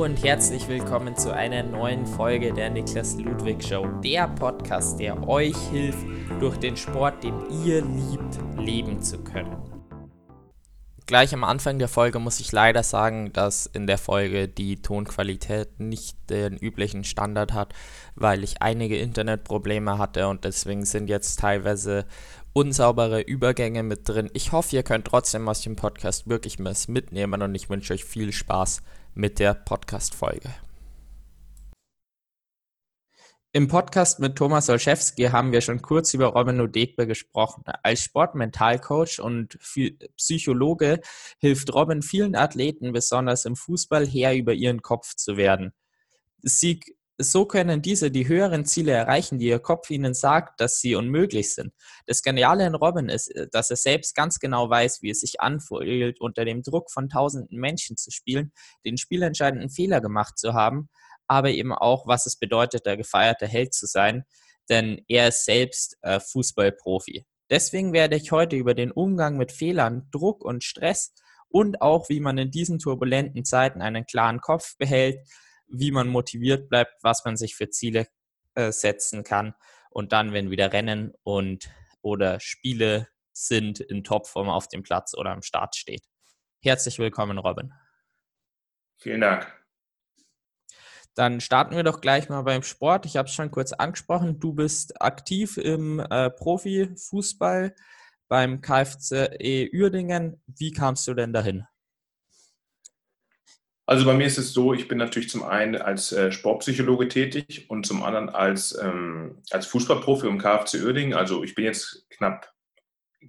Und herzlich willkommen zu einer neuen Folge der Niklas Ludwig Show, der Podcast, der euch hilft, durch den Sport, den ihr liebt, leben zu können. Gleich am Anfang der Folge muss ich leider sagen, dass in der Folge die Tonqualität nicht den üblichen Standard hat, weil ich einige Internetprobleme hatte und deswegen sind jetzt teilweise unsaubere Übergänge mit drin. Ich hoffe, ihr könnt trotzdem aus dem Podcast wirklich was mitnehmen und ich wünsche euch viel Spaß mit der Podcast-Folge. Im Podcast mit Thomas Olszewski haben wir schon kurz über Robin Odegbe gesprochen. Als Sportmentalcoach und Psychologe hilft Robin vielen Athleten, besonders im Fußball, her über ihren Kopf zu werden. Sie so können diese die höheren Ziele erreichen, die ihr Kopf ihnen sagt, dass sie unmöglich sind. Das Geniale in Robin ist, äh, dass er selbst ganz genau weiß, wie es sich anfühlt, unter dem Druck von tausenden Menschen zu spielen, den spielentscheidenden Fehler gemacht zu haben, aber eben auch, was es bedeutet, der gefeierte Held zu sein, denn er ist selbst äh, Fußballprofi. Deswegen werde ich heute über den Umgang mit Fehlern, Druck und Stress und auch, wie man in diesen turbulenten Zeiten einen klaren Kopf behält, wie man motiviert bleibt, was man sich für Ziele äh, setzen kann und dann, wenn wieder Rennen und oder Spiele sind, in Topform auf dem Platz oder am Start steht. Herzlich willkommen, Robin. Vielen Dank. Dann starten wir doch gleich mal beim Sport. Ich habe es schon kurz angesprochen. Du bist aktiv im äh, Profifußball beim KFC Uerdingen. Wie kamst du denn dahin? Also bei mir ist es so, ich bin natürlich zum einen als äh, Sportpsychologe tätig und zum anderen als, ähm, als Fußballprofi im KFC Uerdingen. Also ich bin jetzt knapp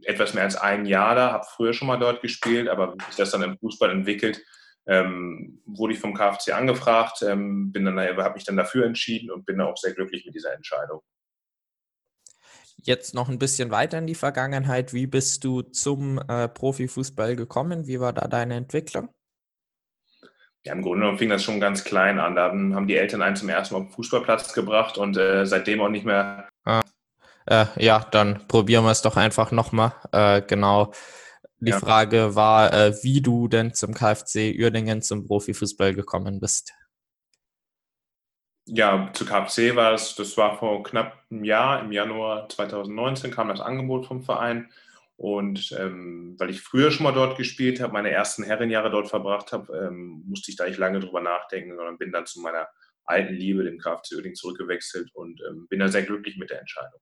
etwas mehr als ein Jahr da, habe früher schon mal dort gespielt, aber wie sich das dann im Fußball entwickelt, ähm, wurde ich vom KFC angefragt, ähm, habe mich dann dafür entschieden und bin auch sehr glücklich mit dieser Entscheidung. Jetzt noch ein bisschen weiter in die Vergangenheit. Wie bist du zum äh, Profifußball gekommen? Wie war da deine Entwicklung? Ja, im Grunde genommen fing das schon ganz klein an. Da haben die Eltern einen zum ersten Mal auf den Fußballplatz gebracht und äh, seitdem auch nicht mehr. Ah. Äh, ja, dann probieren wir es doch einfach nochmal. Äh, genau. Die ja. Frage war, äh, wie du denn zum KfC Uerdingen zum Profifußball gekommen bist. Ja, zu KfC war es, das war vor knapp einem Jahr, im Januar 2019 kam das Angebot vom Verein und ähm, weil ich früher schon mal dort gespielt habe, meine ersten Herrenjahre dort verbracht habe, ähm, musste ich da nicht lange drüber nachdenken, sondern bin dann zu meiner alten Liebe, dem KFC Oerding, zurückgewechselt und ähm, bin da sehr glücklich mit der Entscheidung.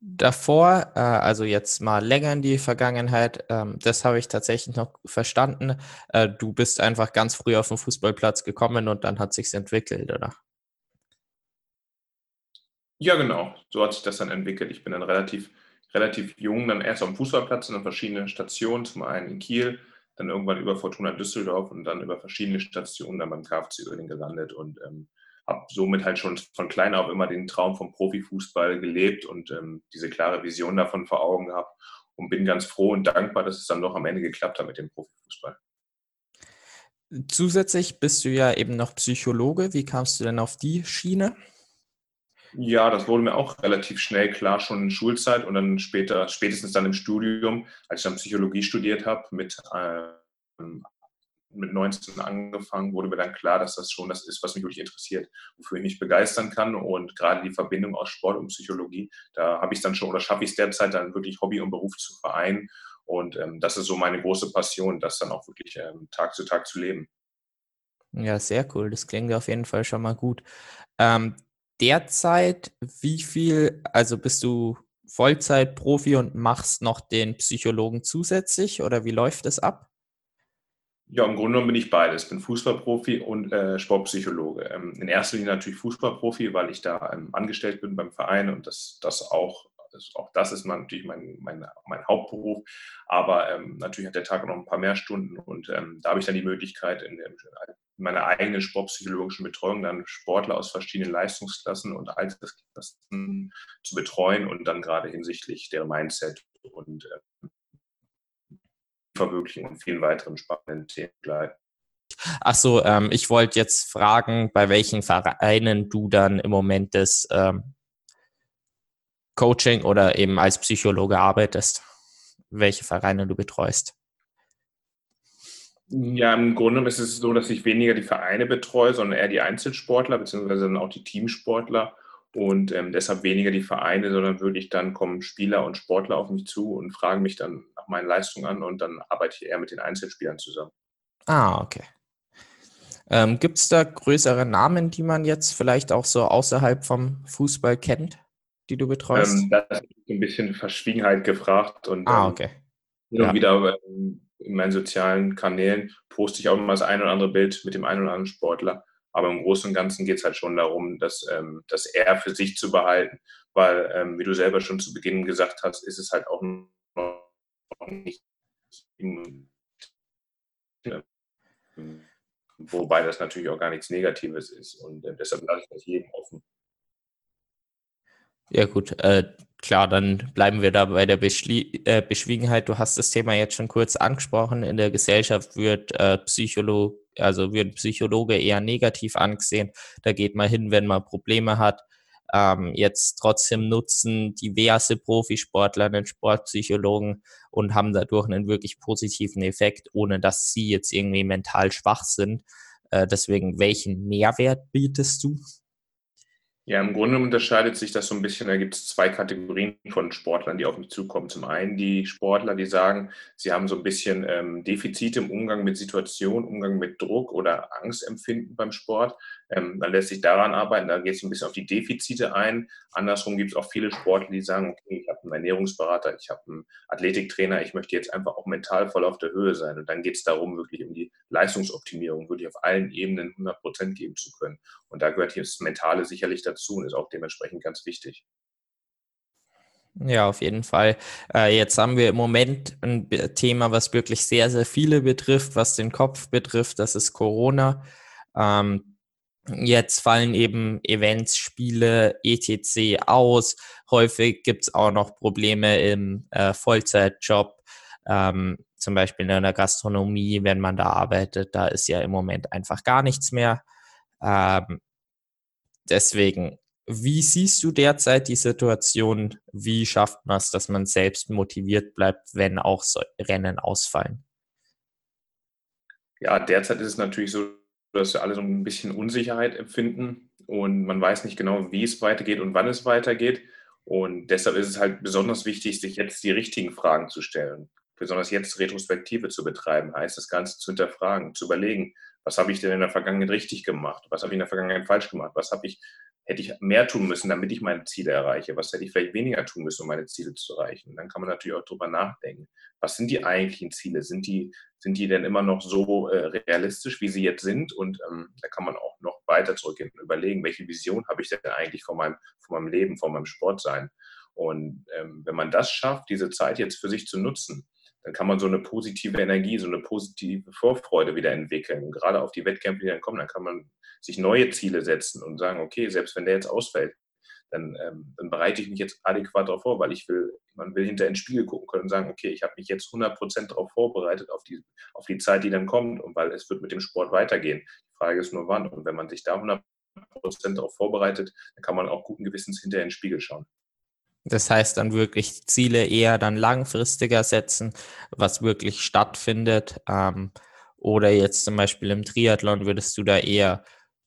Davor, äh, also jetzt mal länger in die Vergangenheit, ähm, das habe ich tatsächlich noch verstanden. Äh, du bist einfach ganz früh auf den Fußballplatz gekommen und dann hat sich's entwickelt, oder? Ja, genau. So hat sich das dann entwickelt. Ich bin dann relativ relativ jung dann erst auf dem Fußballplatz und dann verschiedene Stationen, zum einen in Kiel, dann irgendwann über Fortuna Düsseldorf und dann über verschiedene Stationen dann beim KFC Oerding gelandet und ähm, habe somit halt schon von klein auf immer den Traum vom Profifußball gelebt und ähm, diese klare Vision davon vor Augen gehabt und bin ganz froh und dankbar, dass es dann doch am Ende geklappt hat mit dem Profifußball. Zusätzlich bist du ja eben noch Psychologe. Wie kamst du denn auf die Schiene? Ja, das wurde mir auch relativ schnell klar, schon in Schulzeit und dann später, spätestens dann im Studium, als ich dann Psychologie studiert habe, mit, ähm, mit 19 angefangen, wurde mir dann klar, dass das schon das ist, was mich wirklich interessiert, wofür ich mich begeistern kann. Und gerade die Verbindung aus Sport und Psychologie, da habe ich dann schon oder schaffe ich es derzeit dann wirklich Hobby und Beruf zu vereinen. Und ähm, das ist so meine große Passion, das dann auch wirklich ähm, Tag zu Tag zu leben. Ja, sehr cool. Das klingt auf jeden Fall schon mal gut. Ähm, derzeit, wie viel, also bist du Vollzeit-Profi und machst noch den Psychologen zusätzlich oder wie läuft das ab? Ja, im Grunde genommen bin ich beides. Ich bin Fußballprofi und äh, Sportpsychologe. Ähm, in erster Linie natürlich Fußballprofi, weil ich da ähm, angestellt bin beim Verein und das, das auch, das, auch das ist natürlich mein, mein, mein Hauptberuf. Aber ähm, natürlich hat der Tag noch ein paar mehr Stunden und ähm, da habe ich dann die Möglichkeit, in, in meiner eigenen sportpsychologischen Betreuung dann Sportler aus verschiedenen Leistungsklassen und Altersklassen zu betreuen und dann gerade hinsichtlich der Mindset und äh, Verwirklichung und vielen weiteren spannenden Themen begleiten. Ach so, ähm, ich wollte jetzt fragen, bei welchen Vereinen du dann im Moment das ähm, Coaching oder eben als Psychologe arbeitest, welche Vereine du betreust. Ja, im Grunde ist es so, dass ich weniger die Vereine betreue, sondern eher die Einzelsportler, beziehungsweise dann auch die Teamsportler und ähm, deshalb weniger die Vereine, sondern wirklich dann kommen Spieler und Sportler auf mich zu und fragen mich dann nach meinen Leistungen an und dann arbeite ich eher mit den Einzelspielern zusammen. Ah, okay. Ähm, Gibt es da größere Namen, die man jetzt vielleicht auch so außerhalb vom Fußball kennt, die du betreust? Ähm, da ist ein bisschen Verschwiegenheit gefragt und ah, ähm, okay. ähm, ja. wieder ähm, in meinen sozialen Kanälen poste ich auch immer das ein oder andere Bild mit dem einen oder anderen Sportler. Aber im Großen und Ganzen geht es halt schon darum, dass, ähm, das R für sich zu behalten, weil, ähm, wie du selber schon zu Beginn gesagt hast, ist es halt auch noch nicht Wobei das natürlich auch gar nichts Negatives ist und äh, deshalb lasse ich das jedem offen. Ja gut, äh, klar, dann bleiben wir da bei der Beschli äh, Beschwiegenheit. Du hast das Thema jetzt schon kurz angesprochen. In der Gesellschaft wird äh, Psycholo also wird Psychologe eher negativ angesehen. Da geht man hin, wenn man Probleme hat. Ähm, jetzt trotzdem nutzen diverse Profisportler einen Sportpsychologen und haben dadurch einen wirklich positiven Effekt, ohne dass sie jetzt irgendwie mental schwach sind. Äh, deswegen, welchen Mehrwert bietest du? Ja, im Grunde unterscheidet sich das so ein bisschen. Da gibt es zwei Kategorien von Sportlern, die auf mich zukommen. Zum einen die Sportler, die sagen, sie haben so ein bisschen ähm, Defizite im Umgang mit Situationen, Umgang mit Druck oder Angstempfinden beim Sport. Ähm, dann lässt sich daran arbeiten, da geht es ein bisschen auf die Defizite ein. Andersrum gibt es auch viele Sportler, die sagen, okay, ich habe einen Ernährungsberater, ich habe einen Athletiktrainer, ich möchte jetzt einfach auch mental voll auf der Höhe sein. Und dann geht es darum, wirklich um die Leistungsoptimierung, wirklich auf allen Ebenen 100 Prozent geben zu können. Und da gehört hier das Mentale sicherlich dazu und ist auch dementsprechend ganz wichtig. Ja, auf jeden Fall. Äh, jetzt haben wir im Moment ein Thema, was wirklich sehr, sehr viele betrifft, was den Kopf betrifft. Das ist Corona. Ähm, Jetzt fallen eben Events, Spiele, etc. aus. Häufig gibt es auch noch Probleme im äh, Vollzeitjob, ähm, zum Beispiel in der Gastronomie, wenn man da arbeitet. Da ist ja im Moment einfach gar nichts mehr. Ähm, deswegen, wie siehst du derzeit die Situation? Wie schafft man es, dass man selbst motiviert bleibt, wenn auch so Rennen ausfallen? Ja, derzeit ist es natürlich so, dass wir alle so ein bisschen Unsicherheit empfinden und man weiß nicht genau, wie es weitergeht und wann es weitergeht. Und deshalb ist es halt besonders wichtig, sich jetzt die richtigen Fragen zu stellen. Besonders jetzt Retrospektive zu betreiben, heißt das Ganze zu hinterfragen, zu überlegen, was habe ich denn in der Vergangenheit richtig gemacht? Was habe ich in der Vergangenheit falsch gemacht? Was habe ich, hätte ich mehr tun müssen, damit ich meine Ziele erreiche? Was hätte ich vielleicht weniger tun müssen, um meine Ziele zu erreichen? Und dann kann man natürlich auch darüber nachdenken. Was sind die eigentlichen Ziele? Sind die, sind die denn immer noch so äh, realistisch, wie sie jetzt sind? Und ähm, da kann man auch noch weiter zurückgehen und überlegen, welche Vision habe ich denn eigentlich von meinem, von meinem Leben, von meinem Sport sein? Und ähm, wenn man das schafft, diese Zeit jetzt für sich zu nutzen, dann kann man so eine positive Energie, so eine positive Vorfreude wieder entwickeln. Und gerade auf die Wettkämpfe, die dann kommen, dann kann man sich neue Ziele setzen und sagen, okay, selbst wenn der jetzt ausfällt, dann, ähm, dann bereite ich mich jetzt adäquat darauf vor, weil ich will, man will hinter ins Spiegel gucken können und sagen, okay, ich habe mich jetzt 100% darauf vorbereitet, auf die, auf die Zeit, die dann kommt und weil es wird mit dem Sport weitergehen. Die Frage ist nur wann. Und wenn man sich da 100% darauf vorbereitet, dann kann man auch guten Gewissens hinter in den Spiegel schauen. Das heißt dann wirklich Ziele eher dann langfristiger setzen, was wirklich stattfindet. Ähm, oder jetzt zum Beispiel im Triathlon würdest du da eher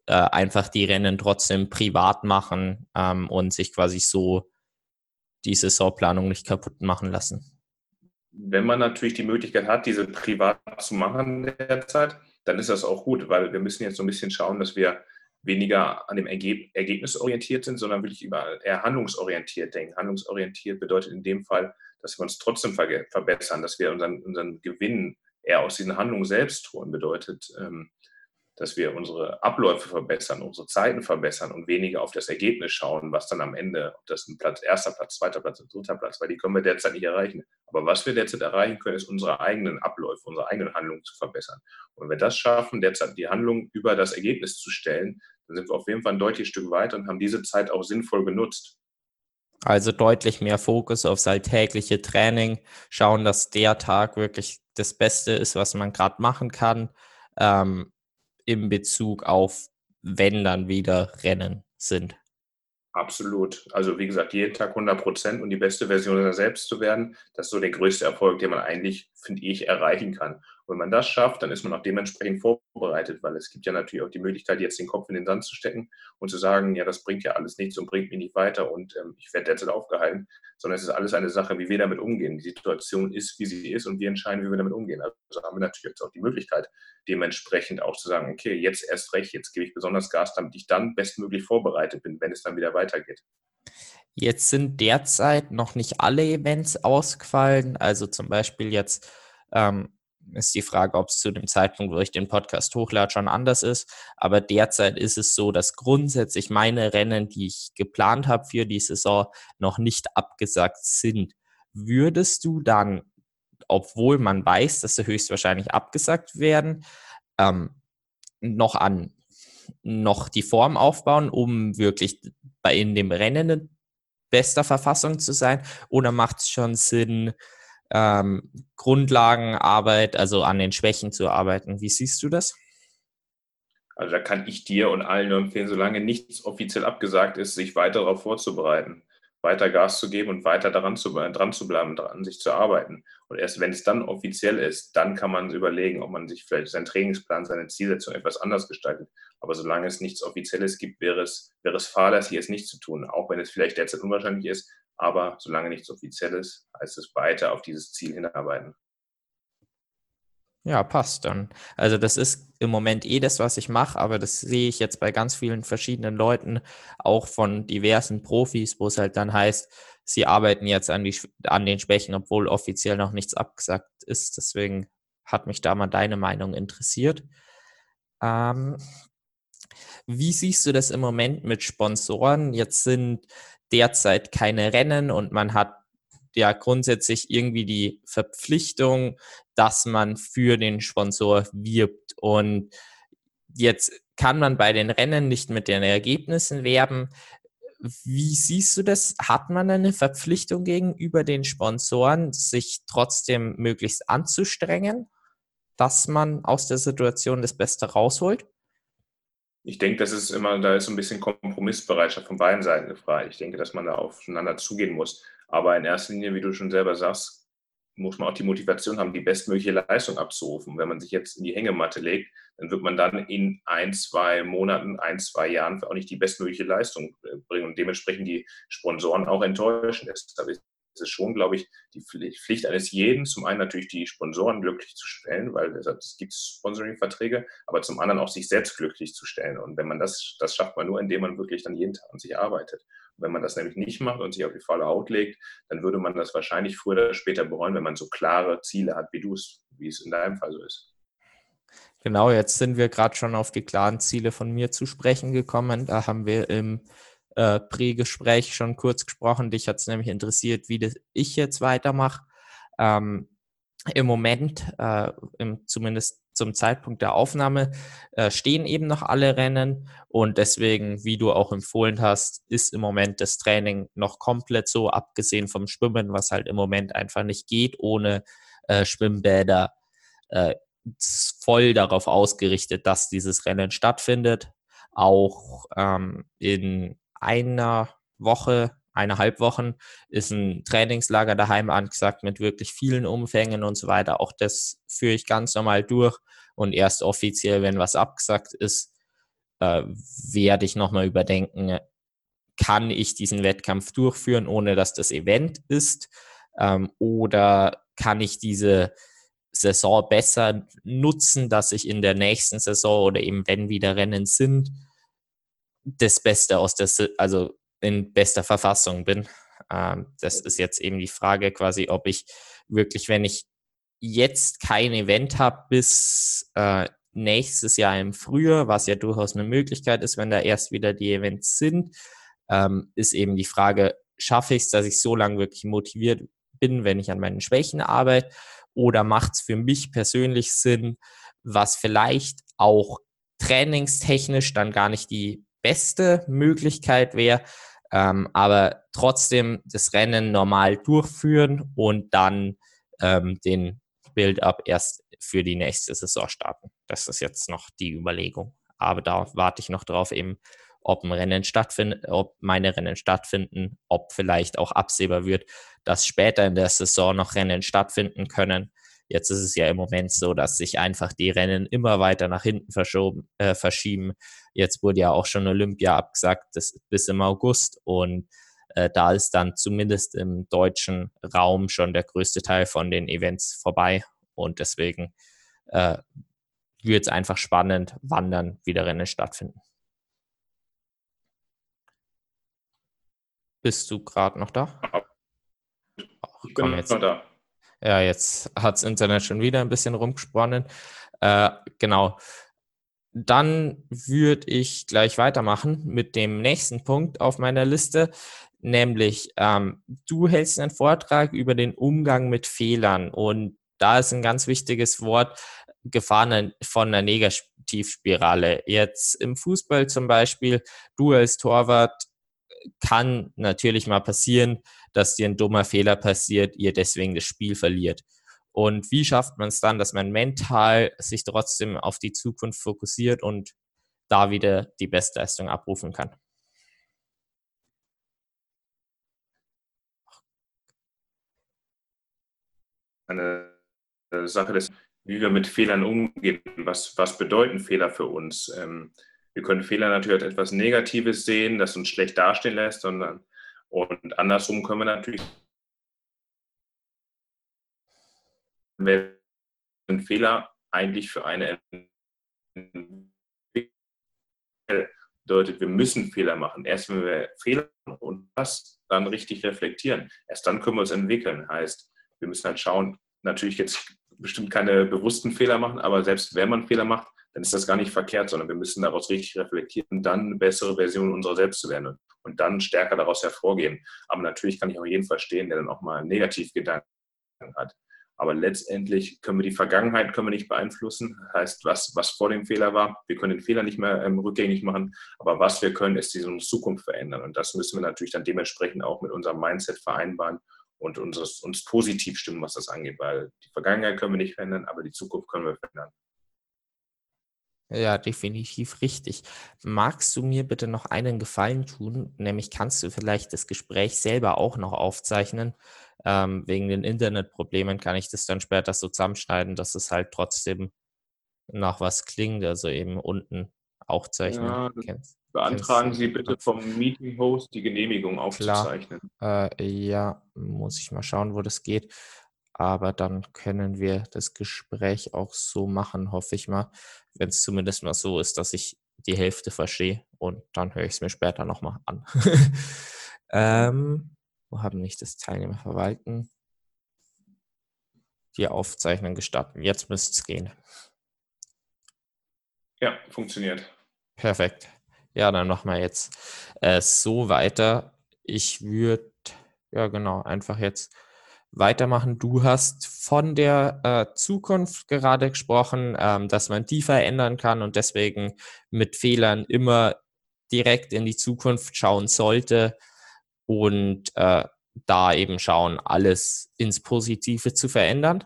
äh, einfach die Rennen trotzdem privat machen ähm, und sich quasi so die Saisonplanung nicht kaputt machen lassen. Wenn man natürlich die Möglichkeit hat, diese privat zu machen derzeit, dann ist das auch gut, weil wir müssen jetzt so ein bisschen schauen, dass wir weniger an dem Ergeb Ergebnis orientiert sind, sondern wirklich über eher handlungsorientiert denken. Handlungsorientiert bedeutet in dem Fall, dass wir uns trotzdem ver verbessern, dass wir unseren, unseren Gewinn eher aus diesen Handlungen selbst holen, bedeutet, ähm, dass wir unsere Abläufe verbessern, unsere Zeiten verbessern und weniger auf das Ergebnis schauen, was dann am Ende, ob das ein Platz, erster Platz, zweiter Platz, dritter Platz, weil die können wir derzeit nicht erreichen. Aber was wir derzeit erreichen können, ist unsere eigenen Abläufe, unsere eigenen Handlungen zu verbessern. Und wenn wir das schaffen, derzeit die Handlung über das Ergebnis zu stellen, dann sind wir auf jeden Fall ein deutliches Stück weiter und haben diese Zeit auch sinnvoll genutzt. Also deutlich mehr Fokus aufs alltägliche Training, schauen, dass der Tag wirklich das Beste ist, was man gerade machen kann. Ähm, in Bezug auf, wenn dann wieder Rennen sind. Absolut. Also wie gesagt, jeden Tag 100 Prozent und die beste Version seiner selbst zu werden, das ist so der größte Erfolg, den man eigentlich, finde ich, erreichen kann. Wenn man das schafft, dann ist man auch dementsprechend vorbereitet, weil es gibt ja natürlich auch die Möglichkeit, jetzt den Kopf in den Sand zu stecken und zu sagen, ja, das bringt ja alles nichts und bringt mich nicht weiter und ähm, ich werde derzeit aufgehalten, sondern es ist alles eine Sache, wie wir damit umgehen. Die Situation ist, wie sie ist und wir entscheiden, wie wir damit umgehen. Also haben wir natürlich jetzt auch die Möglichkeit, dementsprechend auch zu sagen, okay, jetzt erst recht, jetzt gebe ich besonders Gas, damit ich dann bestmöglich vorbereitet bin, wenn es dann wieder weitergeht. Jetzt sind derzeit noch nicht alle Events ausgefallen. Also zum Beispiel jetzt ähm, ist die Frage, ob es zu dem Zeitpunkt, wo ich den Podcast hochlade, schon anders ist. Aber derzeit ist es so, dass grundsätzlich meine Rennen, die ich geplant habe für die Saison, noch nicht abgesagt sind. Würdest du dann, obwohl man weiß, dass sie höchstwahrscheinlich abgesagt werden, ähm, noch an noch die Form aufbauen, um wirklich bei in dem Rennen in bester Verfassung zu sein? Oder macht es schon Sinn, ähm, Grundlagenarbeit, also an den Schwächen zu arbeiten. Wie siehst du das? Also da kann ich dir und allen nur empfehlen, solange nichts offiziell abgesagt ist, sich weiter darauf vorzubereiten, weiter Gas zu geben und weiter daran zu, dran zu bleiben, daran sich zu arbeiten. Und erst wenn es dann offiziell ist, dann kann man überlegen, ob man sich vielleicht seinen Trainingsplan, seine Zielsetzung etwas anders gestaltet. Aber solange es nichts Offizielles gibt, wäre es, wäre es fahrlässig, es nicht zu tun, auch wenn es vielleicht derzeit unwahrscheinlich ist. Aber solange nichts Offizielles, heißt es weiter auf dieses Ziel hinarbeiten. Ja, passt dann. Also das ist im Moment eh das, was ich mache, aber das sehe ich jetzt bei ganz vielen verschiedenen Leuten, auch von diversen Profis, wo es halt dann heißt, sie arbeiten jetzt an, die, an den Schwächen, obwohl offiziell noch nichts abgesagt ist. Deswegen hat mich da mal deine Meinung interessiert. Ähm, wie siehst du das im Moment mit Sponsoren? Jetzt sind derzeit keine Rennen und man hat ja grundsätzlich irgendwie die Verpflichtung, dass man für den Sponsor wirbt. Und jetzt kann man bei den Rennen nicht mit den Ergebnissen werben. Wie siehst du das? Hat man eine Verpflichtung gegenüber den Sponsoren, sich trotzdem möglichst anzustrengen, dass man aus der Situation das Beste rausholt? Ich denke, das ist immer, da ist so ein bisschen Kompromissbereitschaft von beiden Seiten gefragt. Ich denke, dass man da aufeinander zugehen muss. Aber in erster Linie, wie du schon selber sagst, muss man auch die Motivation haben, die bestmögliche Leistung abzurufen. Wenn man sich jetzt in die Hängematte legt, dann wird man dann in ein, zwei Monaten, ein, zwei Jahren auch nicht die bestmögliche Leistung äh, bringen und dementsprechend die Sponsoren auch enttäuschen. Deshalb ist es ist schon, glaube ich, die Pflicht eines jeden, zum einen natürlich die Sponsoren glücklich zu stellen, weil es gibt Sponsoring-Verträge, aber zum anderen auch sich selbst glücklich zu stellen. Und wenn man das, das schafft man nur, indem man wirklich dann jeden Tag an sich arbeitet. Und wenn man das nämlich nicht macht und sich auf die faule Haut legt, dann würde man das wahrscheinlich früher oder später bereuen, wenn man so klare Ziele hat, wie du es, wie es in deinem Fall so ist. Genau, jetzt sind wir gerade schon auf die klaren Ziele von mir zu sprechen gekommen. Da haben wir im äh, Prä-Gespräch schon kurz gesprochen. Dich hat es nämlich interessiert, wie das ich jetzt weitermache. Ähm, Im Moment, äh, im, zumindest zum Zeitpunkt der Aufnahme, äh, stehen eben noch alle Rennen und deswegen, wie du auch empfohlen hast, ist im Moment das Training noch komplett so, abgesehen vom Schwimmen, was halt im Moment einfach nicht geht, ohne äh, Schwimmbäder äh, voll darauf ausgerichtet, dass dieses Rennen stattfindet. Auch ähm, in einer Woche, eineinhalb Wochen ist ein Trainingslager daheim angesagt mit wirklich vielen Umfängen und so weiter. Auch das führe ich ganz normal durch und erst offiziell, wenn was abgesagt ist, äh, werde ich nochmal überdenken, kann ich diesen Wettkampf durchführen, ohne dass das Event ist ähm, oder kann ich diese Saison besser nutzen, dass ich in der nächsten Saison oder eben wenn wieder Rennen sind, das Beste aus der, also in bester Verfassung bin. Ähm, das ist jetzt eben die Frage quasi, ob ich wirklich, wenn ich jetzt kein Event habe bis äh, nächstes Jahr im Frühjahr, was ja durchaus eine Möglichkeit ist, wenn da erst wieder die Events sind, ähm, ist eben die Frage, schaffe ich es, dass ich so lange wirklich motiviert bin, wenn ich an meinen Schwächen arbeite, oder macht es für mich persönlich Sinn, was vielleicht auch trainingstechnisch dann gar nicht die beste Möglichkeit wäre, ähm, aber trotzdem das Rennen normal durchführen und dann ähm, den Build-up erst für die nächste Saison starten. Das ist jetzt noch die Überlegung. Aber da warte ich noch drauf, eben, ob ein Rennen stattfindet, ob meine Rennen stattfinden, ob vielleicht auch absehbar wird, dass später in der Saison noch Rennen stattfinden können. Jetzt ist es ja im Moment so, dass sich einfach die Rennen immer weiter nach hinten verschoben, äh, verschieben. Jetzt wurde ja auch schon Olympia abgesagt, das bis im August und äh, da ist dann zumindest im deutschen Raum schon der größte Teil von den Events vorbei und deswegen äh, wird es einfach spannend, wann dann wieder Rennen stattfinden. Bist du gerade noch da? Ach, ich bin jetzt. noch da. Ja, jetzt hat das Internet schon wieder ein bisschen rumgesponnen. Äh, genau. Dann würde ich gleich weitermachen mit dem nächsten Punkt auf meiner Liste, nämlich ähm, du hältst einen Vortrag über den Umgang mit Fehlern und da ist ein ganz wichtiges Wort Gefahren von einer Negativspirale. Jetzt im Fußball zum Beispiel, du als Torwart kann natürlich mal passieren, dass dir ein dummer Fehler passiert, ihr deswegen das Spiel verliert. Und wie schafft man es dann, dass man mental sich trotzdem auf die Zukunft fokussiert und da wieder die Bestleistung abrufen kann? Eine Sache des, wie wir mit Fehlern umgehen. Was, was bedeuten Fehler für uns? Ähm, wir können Fehler natürlich als etwas Negatives sehen, das uns schlecht dastehen lässt, sondern und andersrum können wir natürlich einen Fehler eigentlich für eine bedeutet, wir müssen Fehler machen. Erst wenn wir Fehler machen und das dann richtig reflektieren, erst dann können wir uns entwickeln. Heißt, wir müssen halt schauen, natürlich jetzt bestimmt keine bewussten Fehler machen, aber selbst wenn man Fehler macht, dann ist das gar nicht verkehrt, sondern wir müssen daraus richtig reflektieren dann eine bessere Version unserer selbst zu werden und dann stärker daraus hervorgehen. Aber natürlich kann ich auch jeden verstehen, der dann auch mal Negativgedanken hat. Aber letztendlich können wir die Vergangenheit können wir nicht beeinflussen. Das heißt, was, was vor dem Fehler war, wir können den Fehler nicht mehr ähm, rückgängig machen. Aber was wir können, ist diese Zukunft verändern. Und das müssen wir natürlich dann dementsprechend auch mit unserem Mindset vereinbaren und uns, uns positiv stimmen, was das angeht. Weil die Vergangenheit können wir nicht verändern, aber die Zukunft können wir verändern. Ja, definitiv richtig. Magst du mir bitte noch einen Gefallen tun? Nämlich kannst du vielleicht das Gespräch selber auch noch aufzeichnen. Ähm, wegen den Internetproblemen kann ich das dann später so zusammenschneiden, dass es halt trotzdem nach was klingt. Also eben unten aufzeichnen. Ja, Kennst, beantragen Sie bitte vom Meeting-Host die Genehmigung aufzuzeichnen. Äh, ja, muss ich mal schauen, wo das geht. Aber dann können wir das Gespräch auch so machen, hoffe ich mal, wenn es zumindest mal so ist, dass ich die Hälfte verstehe und dann höre ich es mir später nochmal an. ähm, wo haben nicht das Teilnehmer verwalten? Die Aufzeichnung gestatten. Jetzt müsste es gehen. Ja, funktioniert. Perfekt. Ja, dann machen wir jetzt äh, so weiter. Ich würde, ja genau, einfach jetzt weitermachen. Du hast von der äh, Zukunft gerade gesprochen, ähm, dass man die verändern kann und deswegen mit Fehlern immer direkt in die Zukunft schauen sollte und äh, da eben schauen, alles ins Positive zu verändern.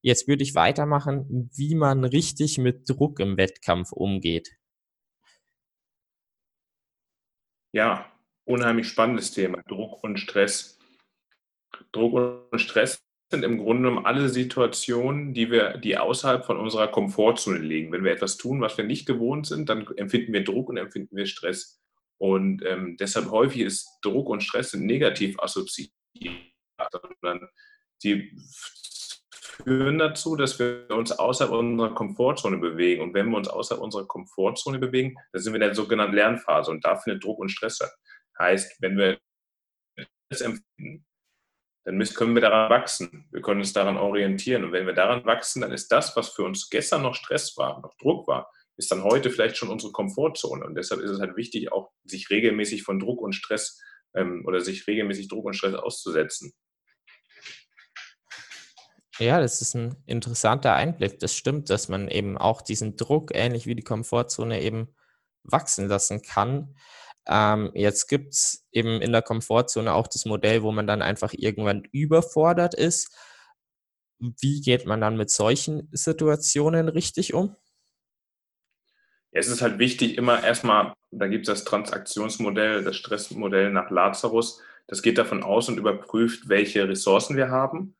Jetzt würde ich weitermachen, wie man richtig mit Druck im Wettkampf umgeht. Ja, unheimlich spannendes Thema, Druck und Stress. Druck und Stress sind im Grunde genommen alle Situationen, die wir, die außerhalb von unserer Komfortzone liegen. Wenn wir etwas tun, was wir nicht gewohnt sind, dann empfinden wir Druck und empfinden wir Stress. Und ähm, deshalb häufig ist Druck und Stress negativ assoziiert, sondern sie führen dazu, dass wir uns außerhalb unserer Komfortzone bewegen. Und wenn wir uns außerhalb unserer Komfortzone bewegen, dann sind wir in der sogenannten Lernphase und da findet Druck und Stress statt. Heißt, wenn wir das empfinden, dann können wir daran wachsen. Wir können uns daran orientieren. Und wenn wir daran wachsen, dann ist das, was für uns gestern noch Stress war, noch Druck war, ist dann heute vielleicht schon unsere Komfortzone. Und deshalb ist es halt wichtig, auch sich regelmäßig von Druck und Stress ähm, oder sich regelmäßig Druck und Stress auszusetzen. Ja, das ist ein interessanter Einblick. Das stimmt, dass man eben auch diesen Druck, ähnlich wie die Komfortzone, eben wachsen lassen kann. Ähm, jetzt gibt es eben in der Komfortzone auch das Modell, wo man dann einfach irgendwann überfordert ist. Wie geht man dann mit solchen Situationen richtig um? Es ist halt wichtig, immer erstmal, da gibt es das Transaktionsmodell, das Stressmodell nach Lazarus. Das geht davon aus und überprüft, welche Ressourcen wir haben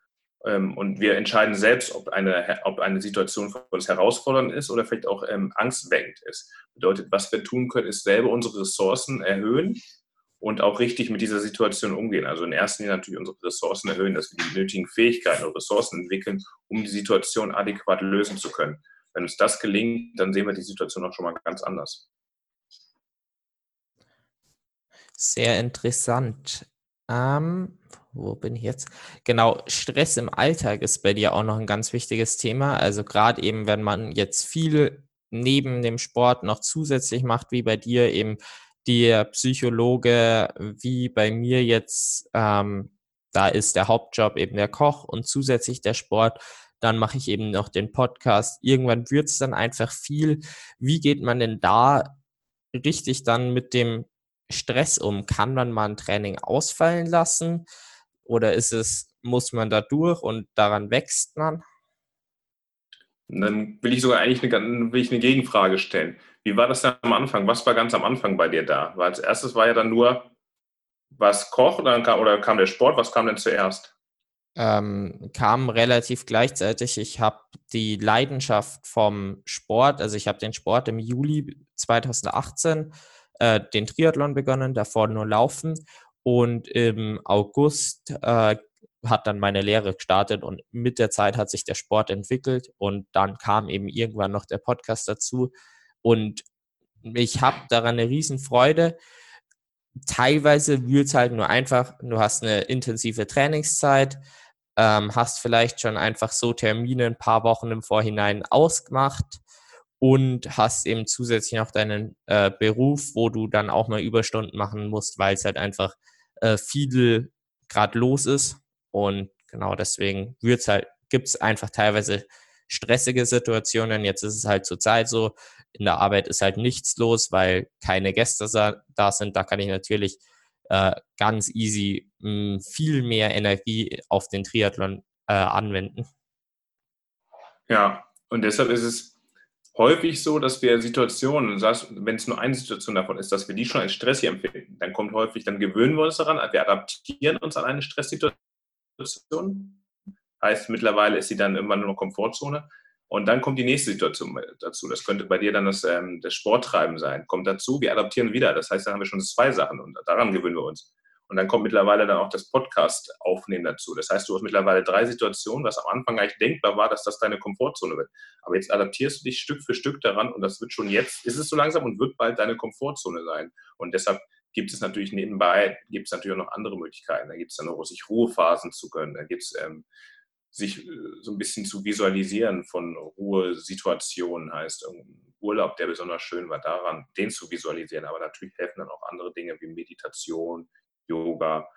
und wir entscheiden selbst, ob eine, ob eine Situation für uns herausfordernd ist oder vielleicht auch ähm, angstweckend ist. Bedeutet, was wir tun können, ist selber unsere Ressourcen erhöhen und auch richtig mit dieser Situation umgehen. Also in erster Linie natürlich unsere Ressourcen erhöhen, dass wir die nötigen Fähigkeiten und Ressourcen entwickeln, um die Situation adäquat lösen zu können. Wenn uns das gelingt, dann sehen wir die Situation auch schon mal ganz anders. Sehr interessant. Ähm, wo bin ich jetzt? Genau, Stress im Alltag ist bei dir auch noch ein ganz wichtiges Thema. Also gerade eben, wenn man jetzt viel neben dem Sport noch zusätzlich macht, wie bei dir eben der Psychologe, wie bei mir jetzt, ähm, da ist der Hauptjob eben der Koch und zusätzlich der Sport. Dann mache ich eben noch den Podcast. Irgendwann wird es dann einfach viel. Wie geht man denn da richtig dann mit dem Stress um? Kann man mal ein Training ausfallen lassen? Oder ist es, muss man da durch und daran wächst man? dann will ich sogar eigentlich eine, will ich eine Gegenfrage stellen. Wie war das denn am Anfang? Was war ganz am Anfang bei dir da? Weil als erstes war ja dann nur, was Koch oder kam, oder kam der Sport? Was kam denn zuerst? Ähm, kam relativ gleichzeitig. Ich habe die Leidenschaft vom Sport, also ich habe den Sport im Juli 2018 äh, den Triathlon begonnen, davor nur Laufen. Und im August äh, hat dann meine Lehre gestartet und mit der Zeit hat sich der Sport entwickelt und dann kam eben irgendwann noch der Podcast dazu. Und ich habe daran eine Riesenfreude. Teilweise wird es halt nur einfach, du hast eine intensive Trainingszeit, ähm, hast vielleicht schon einfach so Termine ein paar Wochen im Vorhinein ausgemacht und hast eben zusätzlich noch deinen äh, Beruf, wo du dann auch mal Überstunden machen musst, weil es halt einfach äh, viel gerade los ist. Und genau deswegen wird's halt, gibt es einfach teilweise stressige Situationen. Jetzt ist es halt zurzeit so, in der Arbeit ist halt nichts los, weil keine Gäste da sind. Da kann ich natürlich äh, ganz easy mh, hm, viel mehr Energie auf den Triathlon äh, anwenden. Ja, und deshalb ist es häufig so, dass wir Situationen, wenn es nur eine Situation davon ist, dass wir die schon als stressig empfinden, dann kommt häufig, dann gewöhnen wir uns daran, wir adaptieren uns an eine Stresssituation. Heißt, mittlerweile ist sie dann immer nur noch Komfortzone. Und dann kommt die nächste Situation dazu. Das könnte bei dir dann das, ähm, das Sporttreiben sein. Kommt dazu, wir adaptieren wieder. Das heißt, dann haben wir schon zwei Sachen und daran gewöhnen wir uns. Und dann kommt mittlerweile dann auch das Podcast aufnehmen dazu. Das heißt, du hast mittlerweile drei Situationen, was am Anfang eigentlich denkbar war, dass das deine Komfortzone wird. Aber jetzt adaptierst du dich Stück für Stück daran und das wird schon jetzt, ist es so langsam und wird bald deine Komfortzone sein. Und deshalb gibt es natürlich nebenbei, gibt es natürlich auch noch andere Möglichkeiten. Da gibt es dann noch sich Ruhephasen zu gönnen. Da gibt es ähm, sich äh, so ein bisschen zu visualisieren von Ruhesituationen, heißt Urlaub, der besonders schön war, daran, den zu visualisieren. Aber natürlich helfen dann auch andere Dinge wie Meditation, Yoga.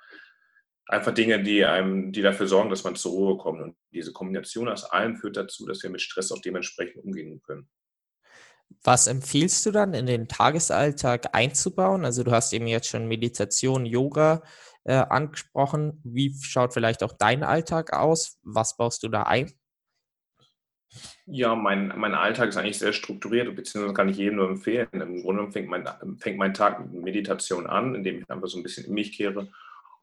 Einfach Dinge, die einem, die dafür sorgen, dass man zur Ruhe kommt. Und diese Kombination aus allem führt dazu, dass wir mit Stress auch dementsprechend umgehen können. Was empfiehlst du dann in den Tagesalltag einzubauen? Also du hast eben jetzt schon Meditation, Yoga äh, angesprochen. Wie schaut vielleicht auch dein Alltag aus? Was baust du da ein? Ja, mein, mein Alltag ist eigentlich sehr strukturiert, beziehungsweise kann ich jedem nur empfehlen. Im Grunde fängt mein, fängt mein Tag mit Meditation an, indem ich einfach so ein bisschen in mich kehre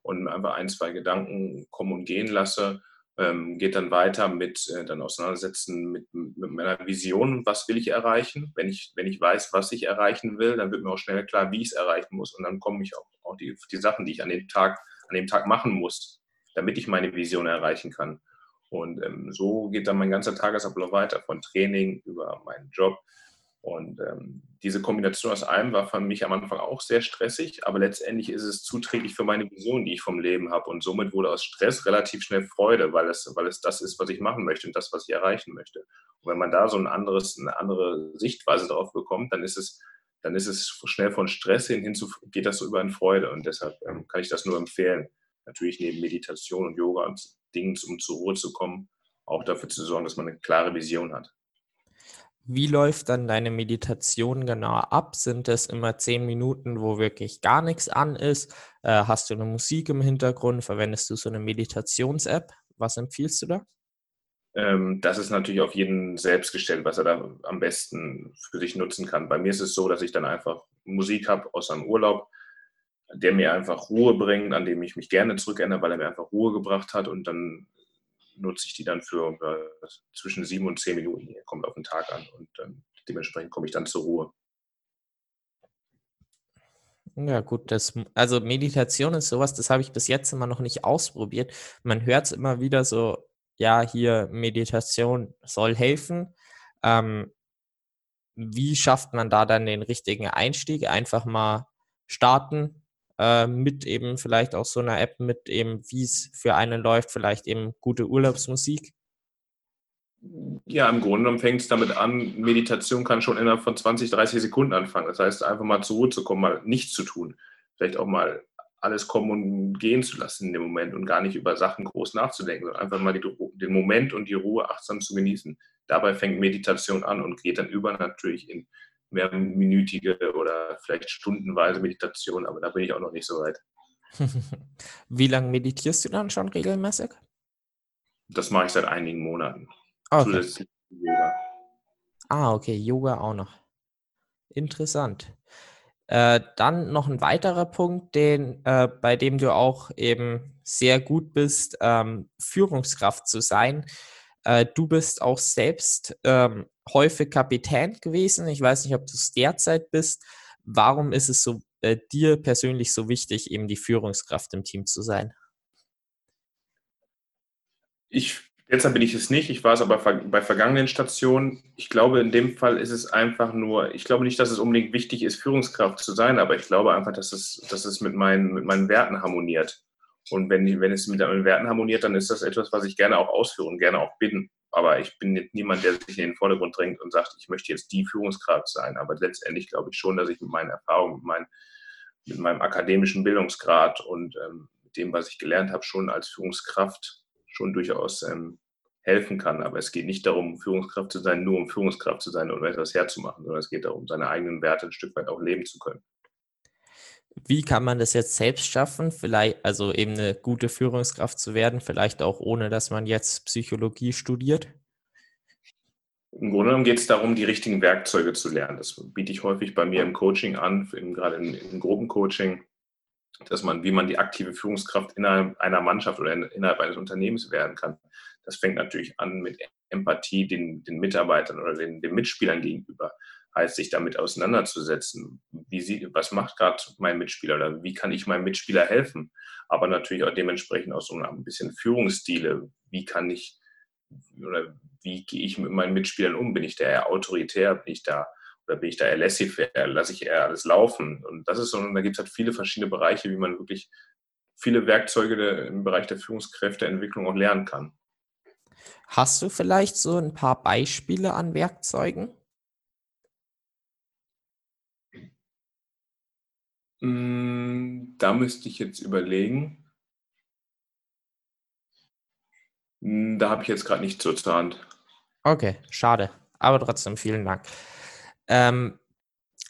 und einfach ein, zwei Gedanken kommen und gehen lasse. Ähm, geht dann weiter mit äh, dann auseinandersetzen mit, mit, meiner Vision, was will ich erreichen. Wenn ich, wenn ich weiß, was ich erreichen will, dann wird mir auch schnell klar, wie ich es erreichen muss. Und dann komme ich auch, auch die, die Sachen, die ich an dem Tag, an dem Tag machen muss, damit ich meine Vision erreichen kann. Und ähm, so geht dann mein ganzer Tagesablauf weiter, von Training über meinen Job. Und ähm, diese Kombination aus allem war für mich am Anfang auch sehr stressig, aber letztendlich ist es zuträglich für meine Vision, die ich vom Leben habe. Und somit wurde aus Stress relativ schnell Freude, weil es, weil es das ist, was ich machen möchte und das, was ich erreichen möchte. Und wenn man da so ein anderes, eine andere Sichtweise drauf bekommt, dann ist es, dann ist es schnell von Stress hin, hin zu, geht das so über in Freude. Und deshalb ähm, kann ich das nur empfehlen. Natürlich neben Meditation und Yoga und Dingen, um zur Ruhe zu kommen, auch dafür zu sorgen, dass man eine klare Vision hat. Wie läuft dann deine Meditation genau ab? Sind es immer zehn Minuten, wo wirklich gar nichts an ist? Äh, hast du eine Musik im Hintergrund? Verwendest du so eine Meditations-App? Was empfiehlst du da? Ähm, das ist natürlich auf jeden selbst gestellt, was er da am besten für sich nutzen kann. Bei mir ist es so, dass ich dann einfach Musik habe aus einem Urlaub, der mir einfach Ruhe bringt, an dem ich mich gerne zurückerinnere, weil er mir einfach Ruhe gebracht hat und dann nutze ich die dann für äh, zwischen sieben und zehn Minuten. Kommt auf den Tag an und ähm, dementsprechend komme ich dann zur Ruhe. Ja, gut, das, also Meditation ist sowas, das habe ich bis jetzt immer noch nicht ausprobiert. Man hört es immer wieder so, ja, hier Meditation soll helfen. Ähm, wie schafft man da dann den richtigen Einstieg? Einfach mal starten äh, mit eben vielleicht auch so einer App, mit eben, wie es für einen läuft, vielleicht eben gute Urlaubsmusik. Ja, im Grunde genommen fängt es damit an, Meditation kann schon innerhalb von 20, 30 Sekunden anfangen. Das heißt, einfach mal zur Ruhe zu kommen, mal nichts zu tun. Vielleicht auch mal alles kommen und gehen zu lassen in dem Moment und gar nicht über Sachen groß nachzudenken, sondern einfach mal die, den Moment und die Ruhe achtsam zu genießen. Dabei fängt Meditation an und geht dann über natürlich in mehrminütige oder vielleicht stundenweise Meditation, aber da bin ich auch noch nicht so weit. Wie lange meditierst du dann schon regelmäßig? Das mache ich seit einigen Monaten. Okay. Yoga. Ah, okay, Yoga auch noch. Interessant. Äh, dann noch ein weiterer Punkt, den, äh, bei dem du auch eben sehr gut bist, ähm, Führungskraft zu sein. Äh, du bist auch selbst ähm, häufig Kapitän gewesen. Ich weiß nicht, ob du es derzeit bist. Warum ist es so äh, dir persönlich so wichtig, eben die Führungskraft im Team zu sein? Ich Derzeit bin ich es nicht. Ich war es aber bei vergangenen Stationen. Ich glaube, in dem Fall ist es einfach nur, ich glaube nicht, dass es unbedingt wichtig ist, Führungskraft zu sein, aber ich glaube einfach, dass es, dass es mit, meinen, mit meinen Werten harmoniert. Und wenn, wenn es mit meinen Werten harmoniert, dann ist das etwas, was ich gerne auch ausführe und gerne auch bin. Aber ich bin nicht niemand, der sich in den Vordergrund drängt und sagt, ich möchte jetzt die Führungskraft sein. Aber letztendlich glaube ich schon, dass ich mit meinen Erfahrungen, mit, mein, mit meinem akademischen Bildungsgrad und ähm, dem, was ich gelernt habe, schon als Führungskraft schon durchaus ähm, helfen kann. Aber es geht nicht darum, Führungskraft zu sein, nur um Führungskraft zu sein und etwas herzumachen, sondern es geht darum, seine eigenen Werte ein Stück weit auch leben zu können. Wie kann man das jetzt selbst schaffen? Vielleicht, also eben eine gute Führungskraft zu werden, vielleicht auch ohne, dass man jetzt Psychologie studiert? Im Grunde genommen geht es darum, die richtigen Werkzeuge zu lernen. Das biete ich häufig bei mir im Coaching an, gerade im, im Gruppencoaching, dass man, wie man die aktive Führungskraft innerhalb einer Mannschaft oder innerhalb eines Unternehmens werden kann. Das fängt natürlich an mit Empathie den, den Mitarbeitern oder den, den Mitspielern gegenüber. Heißt, sich damit auseinanderzusetzen. Wie sie, was macht gerade mein Mitspieler oder wie kann ich meinem Mitspieler helfen? Aber natürlich auch dementsprechend auch so ein bisschen Führungsstile. Wie kann ich oder wie gehe ich mit meinen Mitspielern um? Bin ich da eher autoritär? Bin ich da oder bin ich da eher laissez-faire? Lasse ich eher alles laufen? Und das ist so, und da gibt es halt viele verschiedene Bereiche, wie man wirklich viele Werkzeuge im Bereich der Führungskräfteentwicklung auch lernen kann. Hast du vielleicht so ein paar Beispiele an Werkzeugen? Hm, da müsste ich jetzt überlegen. Hm, da habe ich jetzt gerade nicht zur Hand. Okay, schade. Aber trotzdem vielen Dank. Ähm,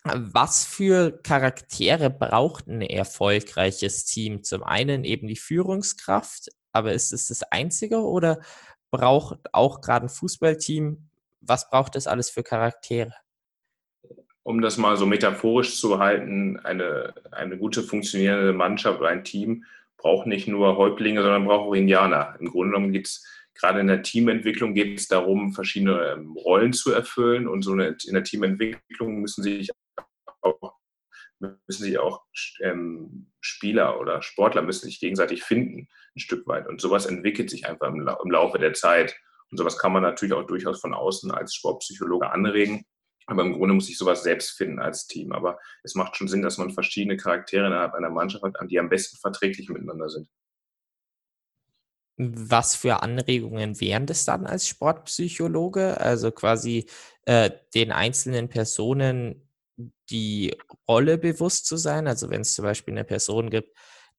was für Charaktere braucht ein erfolgreiches Team? Zum einen eben die Führungskraft, aber ist es das Einzige oder braucht auch gerade ein Fußballteam, was braucht es alles für Charaktere? Um das mal so metaphorisch zu halten, eine, eine gute funktionierende Mannschaft oder ein Team braucht nicht nur Häuptlinge, sondern braucht auch Indianer. Im Grunde genommen geht es gerade in der Teamentwicklung geht es darum, verschiedene ähm, Rollen zu erfüllen und so eine, in der Teamentwicklung müssen sich auch, müssen sich auch ähm, Spieler oder Sportler müssen sich gegenseitig finden ein Stück weit. Und sowas entwickelt sich einfach im, im Laufe der Zeit. Und sowas kann man natürlich auch durchaus von außen als Sportpsychologe anregen. Aber im Grunde muss ich sowas selbst finden als Team. Aber es macht schon Sinn, dass man verschiedene Charaktere innerhalb einer Mannschaft hat, die am besten verträglich miteinander sind. Was für Anregungen wären das dann als Sportpsychologe? Also quasi äh, den einzelnen Personen die Rolle bewusst zu sein. Also wenn es zum Beispiel eine Person gibt,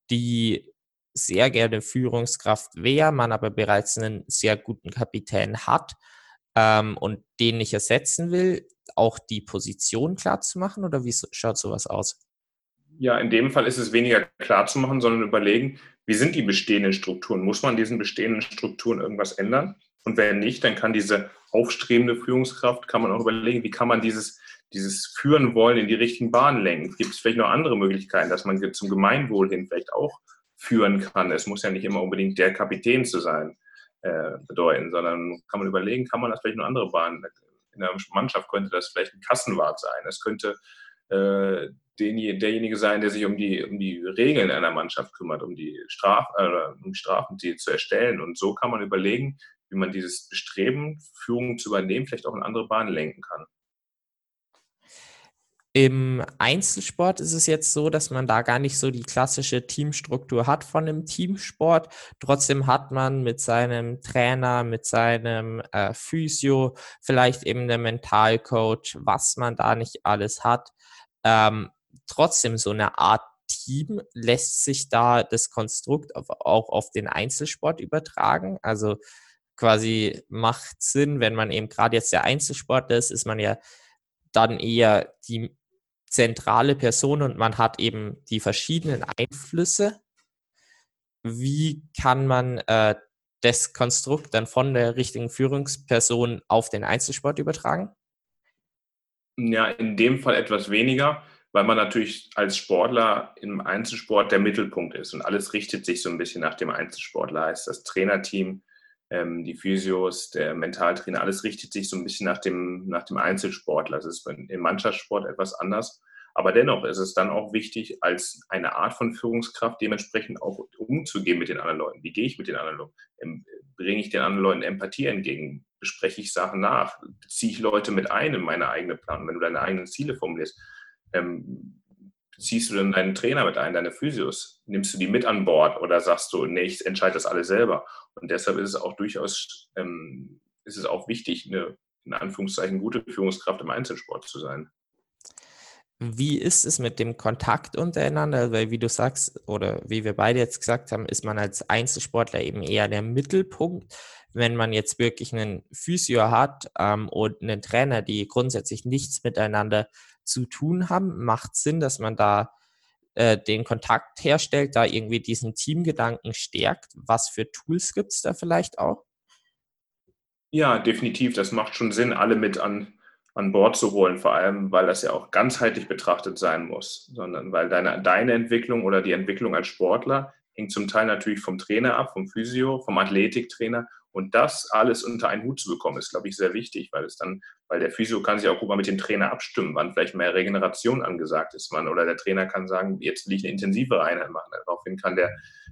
die sehr gerne Führungskraft wäre, man aber bereits einen sehr guten Kapitän hat ähm, und den nicht ersetzen will, auch die Position klar zu machen oder wie schaut sowas aus? Ja, in dem Fall ist es weniger klar zu machen, sondern überlegen, wie sind die bestehenden Strukturen? Muss man diesen bestehenden Strukturen irgendwas ändern? Und wenn nicht, dann kann diese aufstrebende Führungskraft, kann man auch überlegen, wie kann man dieses, dieses Führen wollen in die richtigen Bahnen lenken? Gibt es vielleicht noch andere Möglichkeiten, dass man zum Gemeinwohl hin vielleicht auch führen kann. Es muss ja nicht immer unbedingt der Kapitän zu sein. äh, bedeuten, sondern kann man überlegen, kann man das vielleicht eine andere Bahn? In der Mannschaft könnte das vielleicht ein Kassenwart sein. Es könnte äh, den, derjenige sein, der sich um die, um die Regeln einer Mannschaft kümmert, um die Straf, äh, um Strafen die zu erstellen. Und so kann man überlegen, wie man dieses Bestreben, Führung zu übernehmen, vielleicht auch in andere Bahnen lenken kann. Im Einzelsport ist es jetzt so, dass man da gar nicht so die klassische Teamstruktur hat von einem Teamsport. Trotzdem hat man mit seinem Trainer, mit seinem äh, Physio, vielleicht eben der Mentalcoach, was man da nicht alles hat, ähm, trotzdem so eine Art Team. Lässt sich da das Konstrukt auf, auch auf den Einzelsport übertragen? Also quasi macht Sinn, wenn man eben gerade jetzt der Einzelsportler ist, ist man ja dann eher die zentrale Person und man hat eben die verschiedenen Einflüsse. Wie kann man äh, das Konstrukt dann von der richtigen Führungsperson auf den Einzelsport übertragen? Ja, in dem Fall etwas weniger, weil man natürlich als Sportler im Einzelsport der Mittelpunkt ist und alles richtet sich so ein bisschen nach dem Einzelsportler. Heißt das Trainerteam, ähm, die Physios, der Mentaltrainer, alles richtet sich so ein bisschen nach dem, nach dem Einzelsportler. Das ist im Mannschaftssport etwas anders. Aber dennoch ist es dann auch wichtig, als eine Art von Führungskraft dementsprechend auch umzugehen mit den anderen Leuten. Wie gehe ich mit den anderen Leuten? Ähm, bringe ich den anderen Leuten Empathie entgegen? Bespreche ich Sachen nach? Ziehe ich Leute mit ein in meine eigene Planung? Wenn du deine eigenen Ziele formulierst, ähm, ziehst du dann deinen Trainer mit ein, deine Physios? Nimmst du die mit an Bord oder sagst du, nee, ich entscheide das alles selber? Und deshalb ist es auch durchaus, ähm, ist es auch wichtig, eine in Anführungszeichen gute Führungskraft im Einzelsport zu sein. Wie ist es mit dem Kontakt untereinander? Weil, wie du sagst, oder wie wir beide jetzt gesagt haben, ist man als Einzelsportler eben eher der Mittelpunkt. Wenn man jetzt wirklich einen Physio hat ähm, und einen Trainer, die grundsätzlich nichts miteinander zu tun haben, macht Sinn, dass man da äh, den Kontakt herstellt, da irgendwie diesen Teamgedanken stärkt. Was für Tools gibt es da vielleicht auch? Ja, definitiv. Das macht schon Sinn, alle mit an, an Bord zu holen, vor allem, weil das ja auch ganzheitlich betrachtet sein muss, sondern weil deine, deine Entwicklung oder die Entwicklung als Sportler hängt zum Teil natürlich vom Trainer ab, vom Physio, vom Athletiktrainer und das alles unter einen Hut zu bekommen, ist, glaube ich, sehr wichtig, weil es dann, weil der Physio kann sich auch gut mal mit dem Trainer abstimmen, wann vielleicht mehr Regeneration angesagt ist, wann, oder der Trainer kann sagen, jetzt will ich eine intensive Einheit machen. Daraufhin kann der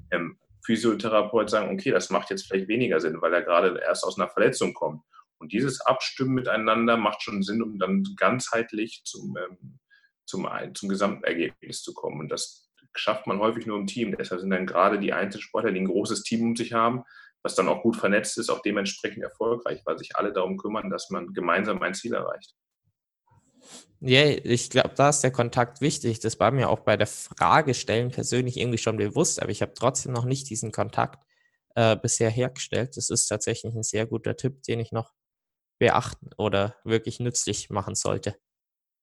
ähm, Physiotherapeut sagen, okay, das macht jetzt vielleicht weniger Sinn, weil er gerade erst aus einer Verletzung kommt. Und dieses Abstimmen miteinander macht schon Sinn, um dann ganzheitlich zum, ähm, zum, zum Gesamtergebnis zu kommen. Und das schafft man häufig nur im Team. Deshalb sind dann gerade die Einzelsportler, die ein großes Team um sich haben, was dann auch gut vernetzt ist, auch dementsprechend erfolgreich, weil sich alle darum kümmern, dass man gemeinsam ein Ziel erreicht. Ja, ich glaube, da ist der Kontakt wichtig. Das war mir auch bei der Fragestellen persönlich irgendwie schon bewusst, aber ich habe trotzdem noch nicht diesen Kontakt äh, bisher hergestellt. Das ist tatsächlich ein sehr guter Tipp, den ich noch beachten oder wirklich nützlich machen sollte.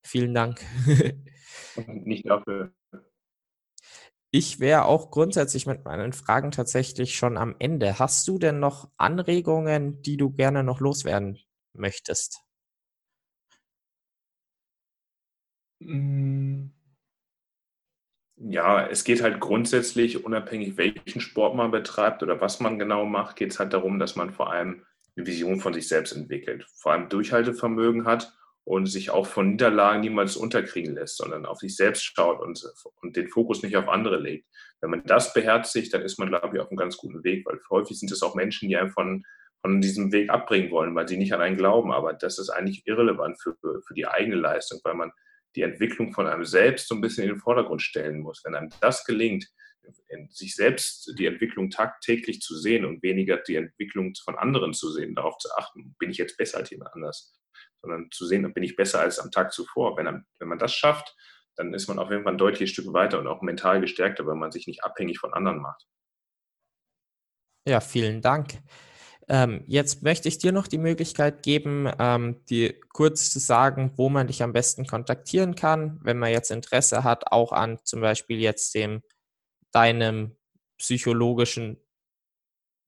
Vielen Dank. Nicht dafür. Ich wäre auch grundsätzlich mit meinen Fragen tatsächlich schon am Ende. Hast du denn noch Anregungen, die du gerne noch loswerden möchtest? Hm. Ja, es geht halt grundsätzlich, unabhängig welchen Sport man betreibt oder was man genau macht, geht es halt darum, dass man vor allem eine Vision von sich selbst entwickelt, vor allem Durchhaltevermögen hat und sich auch von Niederlagen niemals unterkriegen lässt, sondern auf sich selbst schaut und, und den Fokus nicht auf andere legt. Wenn man das beherzigt, dann ist man, glaube ich, auf einem ganz guten Weg, weil häufig sind es auch Menschen, die einen von, von diesem Weg abbringen wollen, weil sie nicht an einen glauben. Aber das ist eigentlich irrelevant für, für die eigene Leistung, weil man die Entwicklung von einem selbst so ein bisschen in den Vordergrund stellen muss. Wenn einem das gelingt, sich selbst die Entwicklung tagtäglich zu sehen und weniger die Entwicklung von anderen zu sehen, darauf zu achten, bin ich jetzt besser als jemand anders, sondern zu sehen, bin ich besser als am Tag zuvor. Wenn, wenn man das schafft, dann ist man auf jeden Fall ein deutliches Stück weiter und auch mental gestärkter, weil man sich nicht abhängig von anderen macht. Ja, vielen Dank. Ähm, jetzt möchte ich dir noch die Möglichkeit geben, ähm, dir kurz zu sagen, wo man dich am besten kontaktieren kann, wenn man jetzt Interesse hat, auch an zum Beispiel jetzt dem deinem psychologischen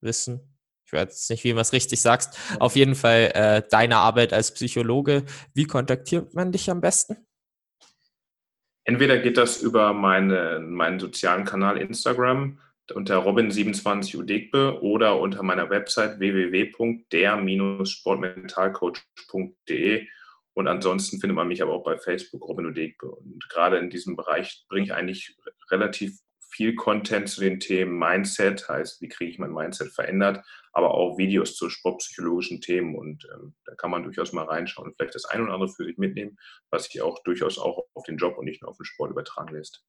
Wissen. Ich weiß jetzt nicht, wie man es richtig sagst. Auf jeden Fall äh, deine Arbeit als Psychologe. Wie kontaktiert man dich am besten? Entweder geht das über meine, meinen sozialen Kanal Instagram. unter Robin27udegbe oder unter meiner Website www.der-sportmentalcoach.de. Und ansonsten findet man mich aber auch bei Facebook Robin Udegbe. Und gerade in diesem Bereich bringe ich eigentlich relativ viel Content zu den Themen Mindset, heißt, wie kriege ich mein Mindset verändert, aber auch Videos zu sportpsychologischen Themen. Und ähm, da kann man durchaus mal reinschauen und vielleicht das ein oder andere für sich mitnehmen, was sich auch durchaus auch auf den Job und nicht nur auf den Sport übertragen lässt.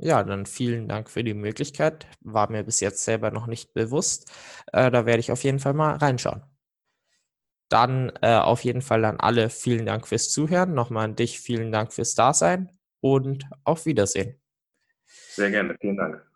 Ja, dann vielen Dank für die Möglichkeit. War mir bis jetzt selber noch nicht bewusst. Äh, da werde ich auf jeden Fall mal reinschauen. Dann äh, auf jeden Fall an alle vielen Dank fürs Zuhören. Nochmal an dich vielen Dank fürs Dasein und auf Wiedersehen. Sehr gerne, vielen Dank.